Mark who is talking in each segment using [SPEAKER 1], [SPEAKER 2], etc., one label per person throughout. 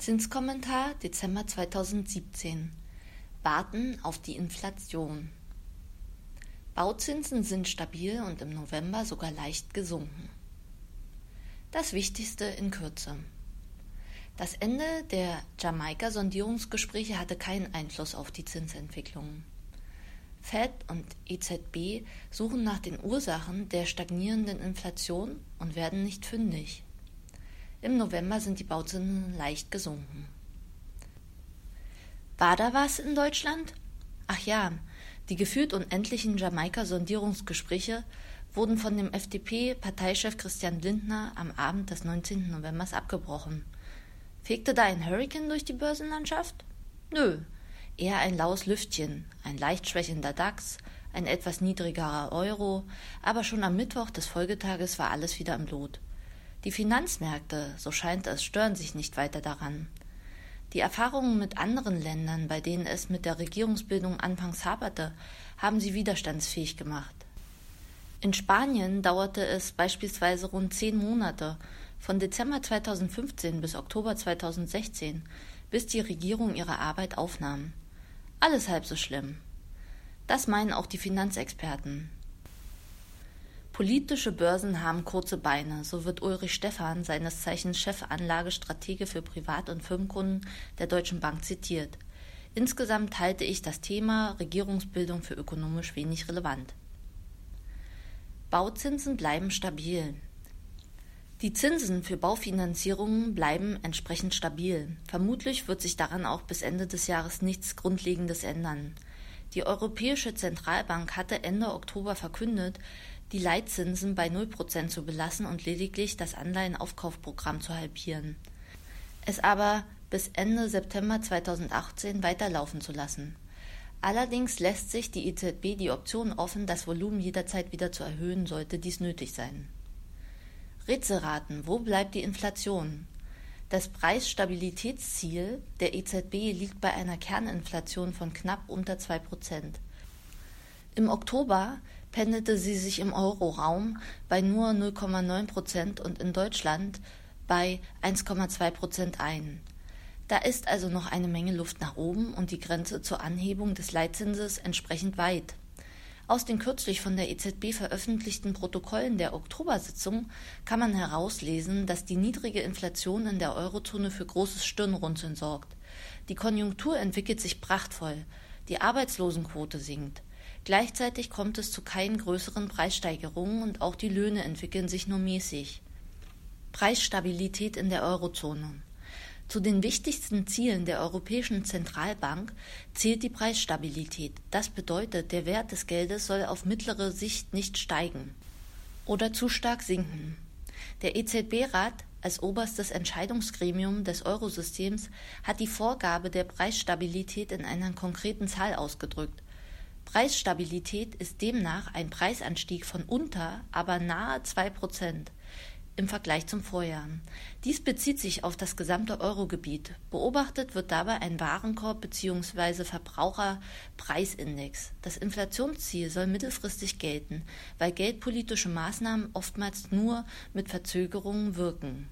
[SPEAKER 1] Zinskommentar Dezember 2017 Warten auf die Inflation Bauzinsen sind stabil und im November sogar leicht gesunken. Das Wichtigste in Kürze. Das Ende der Jamaika-Sondierungsgespräche hatte keinen Einfluss auf die Zinsentwicklung. Fed und EZB suchen nach den Ursachen der stagnierenden Inflation und werden nicht fündig. Im November sind die Bauzinsen leicht gesunken. War da was in Deutschland? Ach ja, die gefühlt unendlichen Jamaika-Sondierungsgespräche wurden von dem FDP-Parteichef Christian Lindner am Abend des 19. Novembers abgebrochen. Fegte da ein Hurricane durch die Börsenlandschaft? Nö, eher ein laues Lüftchen, ein leicht schwächender DAX, ein etwas niedrigerer Euro, aber schon am Mittwoch des Folgetages war alles wieder im Lot. Die Finanzmärkte, so scheint es, stören sich nicht weiter daran. Die Erfahrungen mit anderen Ländern, bei denen es mit der Regierungsbildung anfangs haperte, haben sie widerstandsfähig gemacht. In Spanien dauerte es beispielsweise rund zehn Monate, von Dezember 2015 bis Oktober 2016, bis die Regierung ihre Arbeit aufnahm. Alles halb so schlimm. Das meinen auch die Finanzexperten. Politische Börsen haben kurze Beine, so wird Ulrich Stephan, seines Zeichens Chefanlagestratege für Privat- und Firmenkunden der Deutschen Bank, zitiert. Insgesamt halte ich das Thema Regierungsbildung für ökonomisch wenig relevant. Bauzinsen bleiben stabil. Die Zinsen für Baufinanzierungen bleiben entsprechend stabil. Vermutlich wird sich daran auch bis Ende des Jahres nichts Grundlegendes ändern. Die Europäische Zentralbank hatte Ende Oktober verkündet, die Leitzinsen bei 0% zu belassen und lediglich das Anleihenaufkaufprogramm zu halbieren. Es aber bis Ende September 2018 weiterlaufen zu lassen. Allerdings lässt sich die EZB die Option offen, das Volumen jederzeit wieder zu erhöhen, sollte dies nötig sein. Rätselraten, wo bleibt die Inflation? Das Preisstabilitätsziel der EZB liegt bei einer Kerninflation von knapp unter 2% Im Oktober pendelte sie sich im Euroraum bei nur 0,9 Prozent und in Deutschland bei 1,2 Prozent ein. Da ist also noch eine Menge Luft nach oben und die Grenze zur Anhebung des Leitzinses entsprechend weit. Aus den kürzlich von der EZB veröffentlichten Protokollen der Oktobersitzung kann man herauslesen, dass die niedrige Inflation in der Eurozone für großes Stirnrunzeln sorgt. Die Konjunktur entwickelt sich prachtvoll, die Arbeitslosenquote sinkt. Gleichzeitig kommt es zu keinen größeren Preissteigerungen und auch die Löhne entwickeln sich nur mäßig. Preisstabilität in der Eurozone. Zu den wichtigsten Zielen der Europäischen Zentralbank zählt die Preisstabilität. Das bedeutet, der Wert des Geldes soll auf mittlere Sicht nicht steigen oder zu stark sinken. Der EZB-Rat als oberstes Entscheidungsgremium des Eurosystems hat die Vorgabe der Preisstabilität in einer konkreten Zahl ausgedrückt. Preisstabilität ist demnach ein Preisanstieg von unter, aber nahe zwei Prozent im Vergleich zum Vorjahr. Dies bezieht sich auf das gesamte Eurogebiet. Beobachtet wird dabei ein Warenkorb bzw. Verbraucherpreisindex. Das Inflationsziel soll mittelfristig gelten, weil geldpolitische Maßnahmen oftmals nur mit Verzögerungen wirken.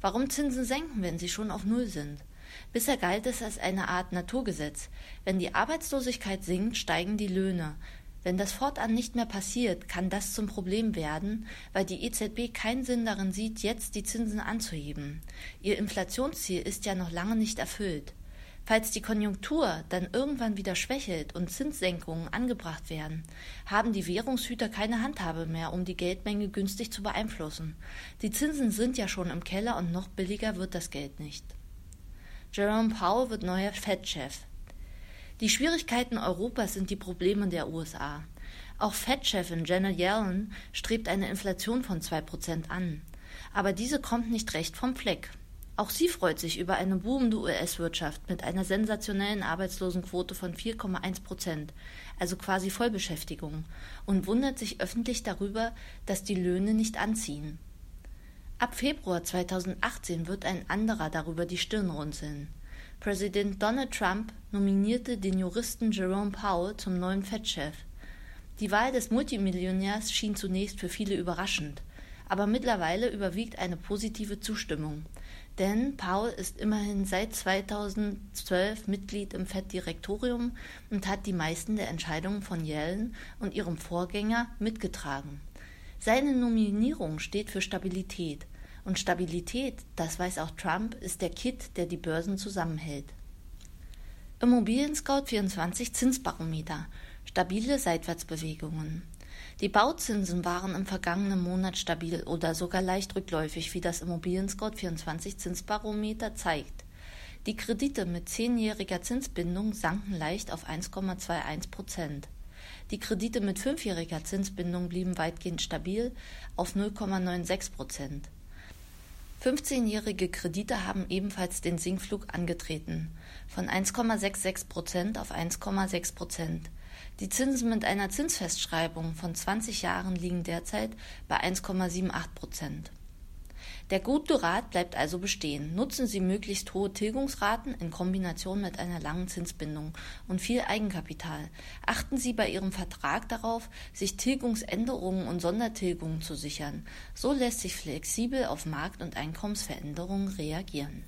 [SPEAKER 1] Warum Zinsen senken, wenn sie schon auf Null sind? Bisher galt es als eine Art Naturgesetz. Wenn die Arbeitslosigkeit sinkt, steigen die Löhne. Wenn das fortan nicht mehr passiert, kann das zum Problem werden, weil die EZB keinen Sinn darin sieht, jetzt die Zinsen anzuheben. Ihr Inflationsziel ist ja noch lange nicht erfüllt. Falls die Konjunktur dann irgendwann wieder schwächelt und Zinssenkungen angebracht werden, haben die Währungshüter keine Handhabe mehr, um die Geldmenge günstig zu beeinflussen. Die Zinsen sind ja schon im Keller und noch billiger wird das Geld nicht. Jerome Powell wird neuer Fed-Chef. Die Schwierigkeiten Europas sind die Probleme der USA. Auch Fed-Chefin Janet Yellen strebt eine Inflation von 2% an. Aber diese kommt nicht recht vom Fleck. Auch sie freut sich über eine boomende US-Wirtschaft mit einer sensationellen Arbeitslosenquote von 4,1 Prozent, also quasi Vollbeschäftigung, und wundert sich öffentlich darüber, dass die Löhne nicht anziehen. Ab Februar 2018 wird ein anderer darüber die Stirn runzeln. Präsident Donald Trump nominierte den Juristen Jerome Powell zum neuen Fed-Chef. Die Wahl des Multimillionärs schien zunächst für viele überraschend, aber mittlerweile überwiegt eine positive Zustimmung. Denn Paul ist immerhin seit 2012 Mitglied im FED-Direktorium und hat die meisten der Entscheidungen von Yellen und ihrem Vorgänger mitgetragen. Seine Nominierung steht für Stabilität. Und Stabilität, das weiß auch Trump, ist der Kit, der die Börsen zusammenhält. Immobilien Scout 24 Zinsbarometer. Stabile Seitwärtsbewegungen. Die Bauzinsen waren im vergangenen Monat stabil oder sogar leicht rückläufig, wie das Immobilien-Scout 24 Zinsbarometer zeigt. Die Kredite mit zehnjähriger Zinsbindung sanken leicht auf 1,21 Prozent. Die Kredite mit fünfjähriger Zinsbindung blieben weitgehend stabil auf 0,96 Prozent. 15-jährige Kredite haben ebenfalls den Sinkflug angetreten, von 1,66 Prozent auf 1,6 Prozent. Die Zinsen mit einer Zinsfestschreibung von 20 Jahren liegen derzeit bei 1,78 Prozent. Der gute Rat bleibt also bestehen. Nutzen Sie möglichst hohe Tilgungsraten in Kombination mit einer langen Zinsbindung und viel Eigenkapital. Achten Sie bei Ihrem Vertrag darauf, sich Tilgungsänderungen und Sondertilgungen zu sichern. So lässt sich flexibel auf Markt- und Einkommensveränderungen reagieren.